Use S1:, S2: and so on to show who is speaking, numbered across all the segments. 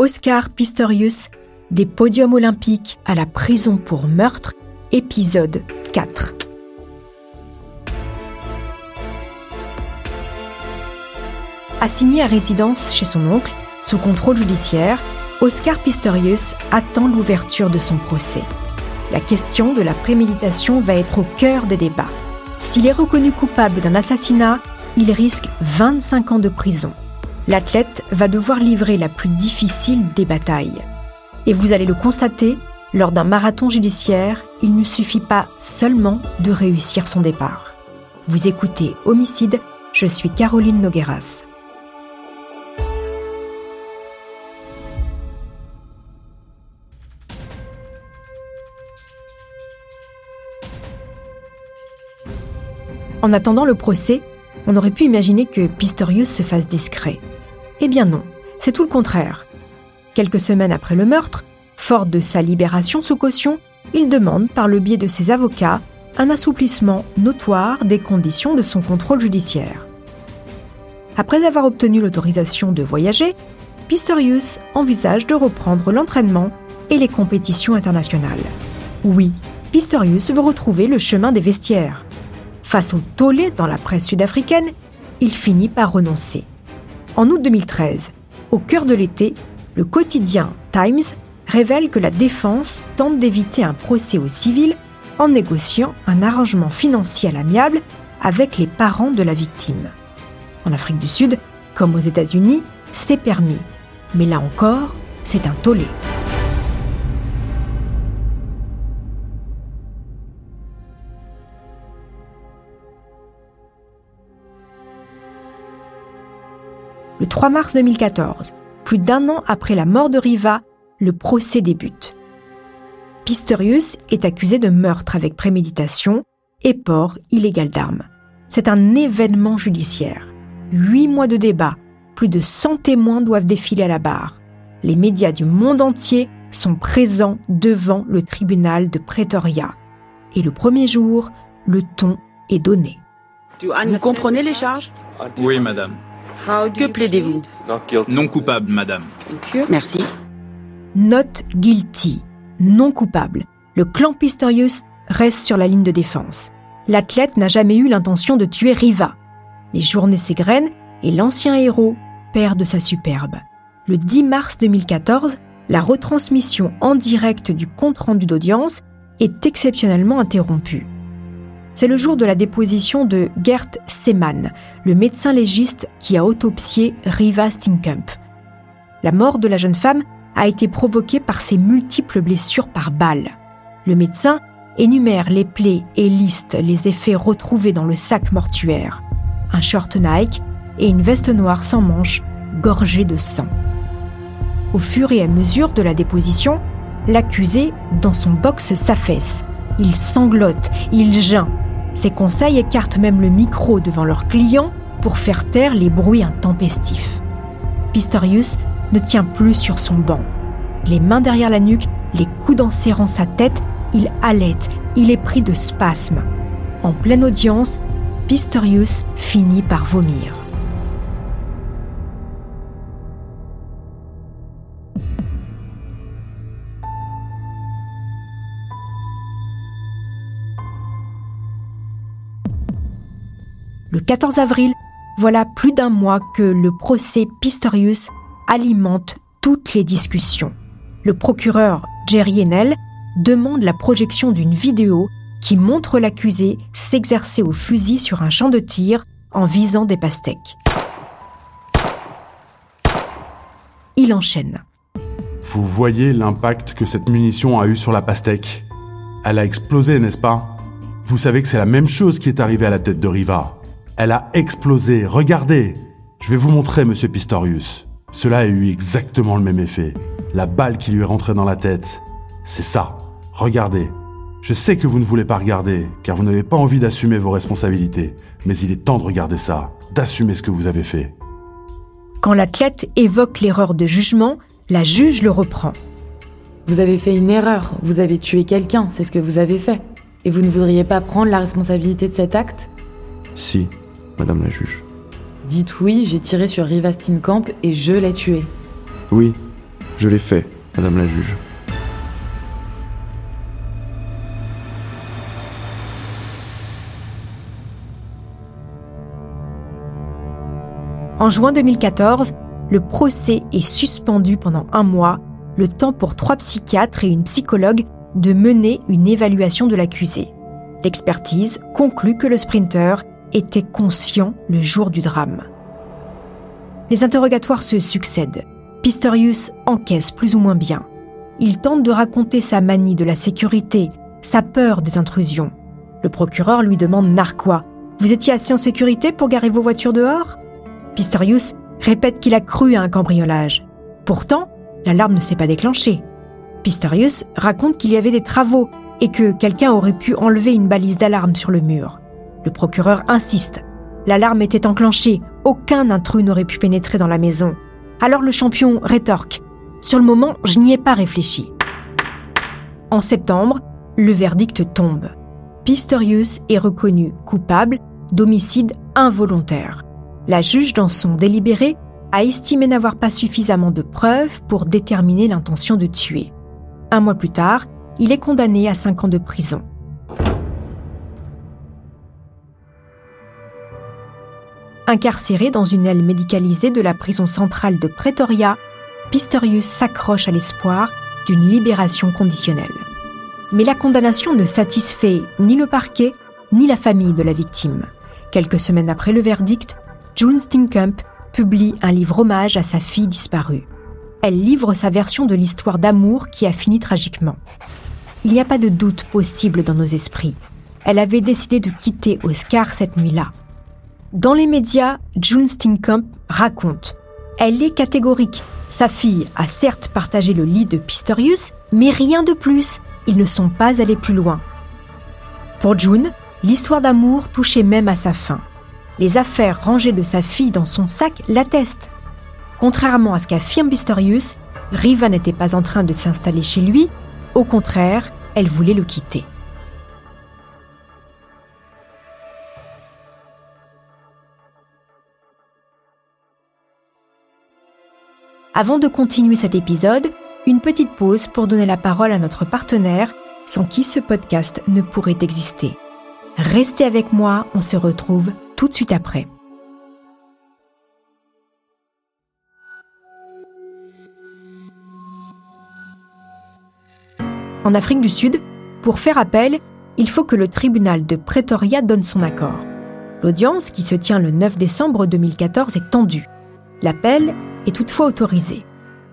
S1: Oscar Pistorius, des podiums olympiques à la prison pour meurtre, épisode 4. Assigné à résidence chez son oncle, sous contrôle judiciaire, Oscar Pistorius attend l'ouverture de son procès. La question de la préméditation va être au cœur des débats. S'il est reconnu coupable d'un assassinat, il risque 25 ans de prison. L'athlète va devoir livrer la plus difficile des batailles. Et vous allez le constater, lors d'un marathon judiciaire, il ne suffit pas seulement de réussir son départ. Vous écoutez Homicide, je suis Caroline Nogueras. En attendant le procès, on aurait pu imaginer que Pistorius se fasse discret. Eh bien non, c'est tout le contraire. Quelques semaines après le meurtre, fort de sa libération sous caution, il demande, par le biais de ses avocats, un assouplissement notoire des conditions de son contrôle judiciaire. Après avoir obtenu l'autorisation de voyager, Pistorius envisage de reprendre l'entraînement et les compétitions internationales. Oui, Pistorius veut retrouver le chemin des vestiaires. Face au tollé dans la presse sud-africaine, il finit par renoncer. En août 2013, au cœur de l'été, le quotidien Times révèle que la défense tente d'éviter un procès au civil en négociant un arrangement financier à l'amiable avec les parents de la victime. En Afrique du Sud, comme aux États-Unis, c'est permis. Mais là encore, c'est un tollé. Le 3 mars 2014, plus d'un an après la mort de Riva, le procès débute. Pistorius est accusé de meurtre avec préméditation et port illégal d'armes. C'est un événement judiciaire. Huit mois de débat, plus de 100 témoins doivent défiler à la barre. Les médias du monde entier sont présents devant le tribunal de Pretoria. Et le premier jour, le ton est donné.
S2: Vous comprenez les charges?
S3: Oui, madame.
S2: Que plaidez-vous
S3: Non coupable, madame.
S2: Merci.
S1: Note guilty, non coupable. Le clan Pistorius reste sur la ligne de défense. L'athlète n'a jamais eu l'intention de tuer Riva. Les journées s'égrènent et l'ancien héros perd de sa superbe. Le 10 mars 2014, la retransmission en direct du compte-rendu d'audience est exceptionnellement interrompue. C'est le jour de la déposition de Gert Seemann, le médecin légiste qui a autopsié Riva Steenkamp. La mort de la jeune femme a été provoquée par ses multiples blessures par balle. Le médecin énumère les plaies et liste les effets retrouvés dans le sac mortuaire. Un short Nike et une veste noire sans manches gorgée de sang. Au fur et à mesure de la déposition, l'accusé, dans son box, s'affaisse. Il sanglote, il geint, ses conseils écartent même le micro devant leurs clients pour faire taire les bruits intempestifs. Pistorius ne tient plus sur son banc. Les mains derrière la nuque, les coudes serrant sa tête, il halète, il est pris de spasmes. En pleine audience, Pistorius finit par vomir. Le 14 avril, voilà plus d'un mois que le procès Pistorius alimente toutes les discussions. Le procureur Jerry Enel demande la projection d'une vidéo qui montre l'accusé s'exercer au fusil sur un champ de tir en visant des pastèques. Il enchaîne.
S4: Vous voyez l'impact que cette munition a eu sur la pastèque? Elle a explosé, n'est-ce pas? Vous savez que c'est la même chose qui est arrivée à la tête de Riva. Elle a explosé. Regardez. Je vais vous montrer, monsieur Pistorius. Cela a eu exactement le même effet. La balle qui lui est rentrée dans la tête. C'est ça. Regardez. Je sais que vous ne voulez pas regarder, car vous n'avez pas envie d'assumer vos responsabilités. Mais il est temps de regarder ça, d'assumer ce que vous avez fait.
S1: Quand l'athlète évoque l'erreur de jugement, la juge le reprend.
S5: Vous avez fait une erreur, vous avez tué quelqu'un, c'est ce que vous avez fait. Et vous ne voudriez pas prendre la responsabilité de cet acte?
S6: Si, Madame la juge.
S5: Dites oui, j'ai tiré sur Riva Steenkamp et je l'ai tué.
S6: Oui, Je l'ai fait, Madame la juge.
S1: En juin 2014, le procès est suspendu pendant un mois, le temps pour trois psychiatres et une psychologue de mener une évaluation de l'accusé. L'expertise conclut que le sprinter était conscient le jour du drame. Les interrogatoires se succèdent. Pistorius encaisse plus ou moins bien. Il tente de raconter sa manie de la sécurité, sa peur des intrusions. Le procureur lui demande narquois. Vous étiez assez en sécurité pour garer vos voitures dehors? Pistorius répète qu'il a cru à un cambriolage. Pourtant, l'alarme ne s'est pas déclenchée. Pistorius raconte qu'il y avait des travaux et que quelqu'un aurait pu enlever une balise d'alarme sur le mur. Le procureur insiste. L'alarme était enclenchée, aucun intrus n'aurait pu pénétrer dans la maison. Alors le champion rétorque. Sur le moment, je n'y ai pas réfléchi. En septembre, le verdict tombe. Pistorius est reconnu coupable d'homicide involontaire. La juge, dans son délibéré, a estimé n'avoir pas suffisamment de preuves pour déterminer l'intention de tuer. Un mois plus tard, il est condamné à 5 ans de prison. Incarcéré dans une aile médicalisée de la prison centrale de Pretoria, Pistorius s'accroche à l'espoir d'une libération conditionnelle. Mais la condamnation ne satisfait ni le parquet ni la famille de la victime. Quelques semaines après le verdict, June Steenkamp publie un livre hommage à sa fille disparue. Elle livre sa version de l'histoire d'amour qui a fini tragiquement. Il n'y a pas de doute possible dans nos esprits. Elle avait décidé de quitter Oscar cette nuit-là. Dans les médias, June Steenkamp raconte Elle est catégorique. Sa fille a certes partagé le lit de Pistorius, mais rien de plus. Ils ne sont pas allés plus loin. Pour June, l'histoire d'amour touchait même à sa fin les affaires rangées de sa fille dans son sac l'attestent. Contrairement à ce qu'affirme Pistorius, Riva n'était pas en train de s'installer chez lui, au contraire, elle voulait le quitter. Avant de continuer cet épisode, une petite pause pour donner la parole à notre partenaire, sans qui ce podcast ne pourrait exister. Restez avec moi, on se retrouve tout de suite après. En Afrique du Sud, pour faire appel, il faut que le tribunal de Pretoria donne son accord. L'audience, qui se tient le 9 décembre 2014, est tendue. L'appel est toutefois autorisé.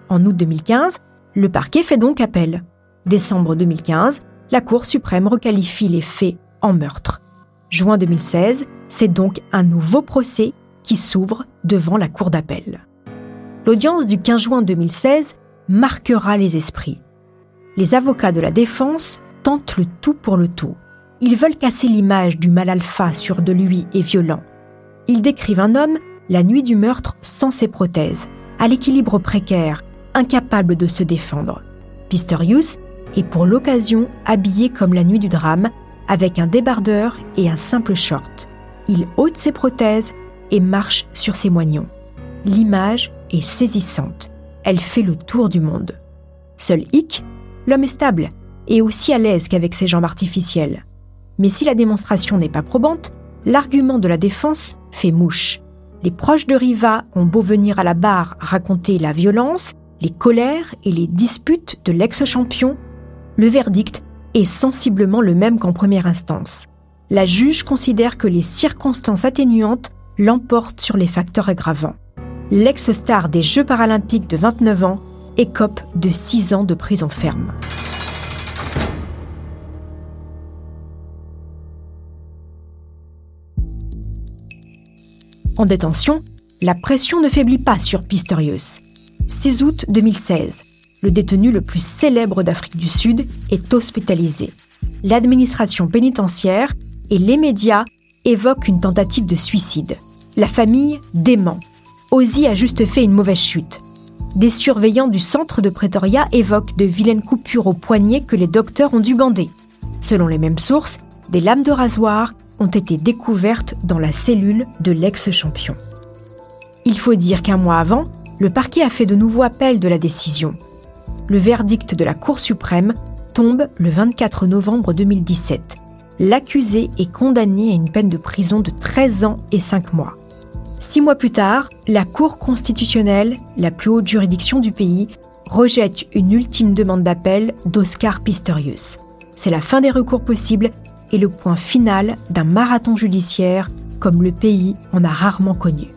S1: En août 2015, le parquet fait donc appel. Décembre 2015, la Cour suprême requalifie les faits en meurtre. Juin 2016, c'est donc un nouveau procès qui s'ouvre devant la Cour d'appel. L'audience du 15 juin 2016 marquera les esprits. Les avocats de la défense tentent le tout pour le tout. Ils veulent casser l'image du mal alpha sur de lui et violent. Ils décrivent un homme, la nuit du meurtre, sans ses prothèses, à l'équilibre précaire, incapable de se défendre. Pistorius est pour l'occasion habillé comme la nuit du drame, avec un débardeur et un simple short il ôte ses prothèses et marche sur ses moignons. L'image est saisissante. Elle fait le tour du monde. Seul hic, l'homme est stable et aussi à l'aise qu'avec ses jambes artificielles. Mais si la démonstration n'est pas probante, l'argument de la défense fait mouche. Les proches de Riva ont beau venir à la barre raconter la violence, les colères et les disputes de l'ex-champion, le verdict est sensiblement le même qu'en première instance la juge considère que les circonstances atténuantes l'emportent sur les facteurs aggravants. L'ex-star des Jeux paralympiques de 29 ans écope de 6 ans de prison ferme. En détention, la pression ne faiblit pas sur Pistorius. 6 août 2016, le détenu le plus célèbre d'Afrique du Sud est hospitalisé. L'administration pénitentiaire et les médias évoquent une tentative de suicide. La famille dément. Ozzy a juste fait une mauvaise chute. Des surveillants du centre de Pretoria évoquent de vilaines coupures au poignet que les docteurs ont dû bander. Selon les mêmes sources, des lames de rasoir ont été découvertes dans la cellule de l'ex-champion. Il faut dire qu'un mois avant, le parquet a fait de nouveau appel de la décision. Le verdict de la Cour suprême tombe le 24 novembre 2017. L'accusé est condamné à une peine de prison de 13 ans et 5 mois. Six mois plus tard, la Cour constitutionnelle, la plus haute juridiction du pays, rejette une ultime demande d'appel d'Oscar Pistorius. C'est la fin des recours possibles et le point final d'un marathon judiciaire comme le pays en a rarement connu.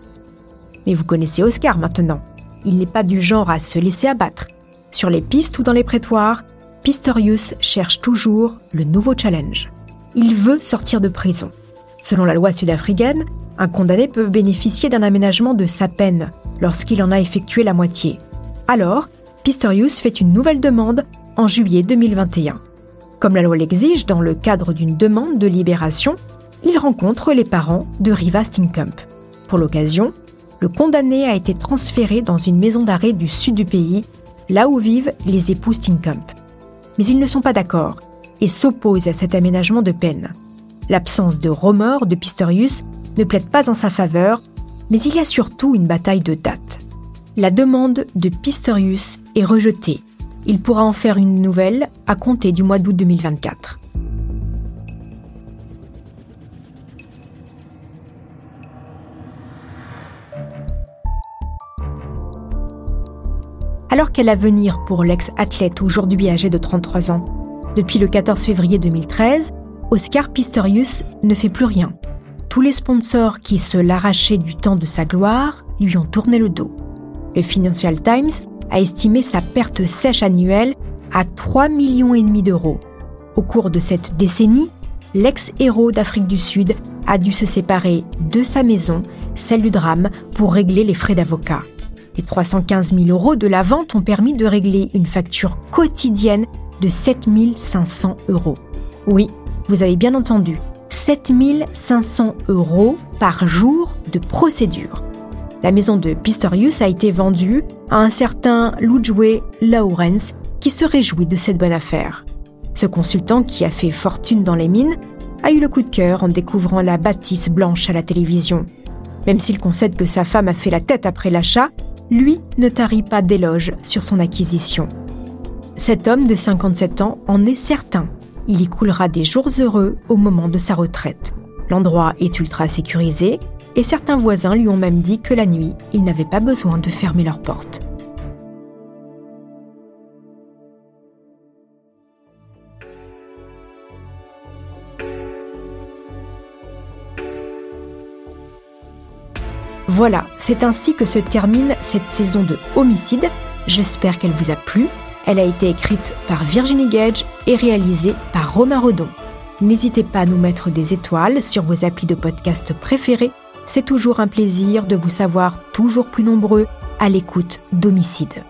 S1: Mais vous connaissez Oscar maintenant. Il n'est pas du genre à se laisser abattre. Sur les pistes ou dans les prétoires, Pistorius cherche toujours le nouveau challenge. Il veut sortir de prison. Selon la loi sud-africaine, un condamné peut bénéficier d'un aménagement de sa peine lorsqu'il en a effectué la moitié. Alors, Pistorius fait une nouvelle demande en juillet 2021. Comme la loi l'exige dans le cadre d'une demande de libération, il rencontre les parents de Riva Stinkamp. Pour l'occasion, le condamné a été transféré dans une maison d'arrêt du sud du pays, là où vivent les époux Stinkamp. Mais ils ne sont pas d'accord et s'opposent à cet aménagement de peine. L'absence de remords de Pistorius ne plaide pas en sa faveur, mais il y a surtout une bataille de date. La demande de Pistorius est rejetée. Il pourra en faire une nouvelle à compter du mois d'août 2024. Alors quel avenir pour l'ex-athlète aujourd'hui âgé de 33 ans Depuis le 14 février 2013, Oscar Pistorius ne fait plus rien. Tous les sponsors qui se l'arrachaient du temps de sa gloire lui ont tourné le dos. Le Financial Times a estimé sa perte sèche annuelle à 3,5 millions et demi d'euros. Au cours de cette décennie, l'ex-héros d'Afrique du Sud a dû se séparer de sa maison, celle du drame, pour régler les frais d'avocat. Les 315 000 euros de la vente ont permis de régler une facture quotidienne de 7 500 euros. Oui, vous avez bien entendu, 7 500 euros par jour de procédure. La maison de Pistorius a été vendue à un certain Ludwig Lawrence qui se réjouit de cette bonne affaire. Ce consultant qui a fait fortune dans les mines a eu le coup de cœur en découvrant la bâtisse blanche à la télévision. Même s'il concède que sa femme a fait la tête après l'achat, lui ne tarit pas d'éloges sur son acquisition. Cet homme de 57 ans en est certain. Il y coulera des jours heureux au moment de sa retraite. L'endroit est ultra sécurisé et certains voisins lui ont même dit que la nuit, ils n'avaient pas besoin de fermer leurs portes. Voilà, c'est ainsi que se termine cette saison de Homicide. J'espère qu'elle vous a plu. Elle a été écrite par Virginie Gage et réalisée par Romain Rodon. N'hésitez pas à nous mettre des étoiles sur vos applis de podcast préférés. C'est toujours un plaisir de vous savoir toujours plus nombreux à l'écoute d'Homicide.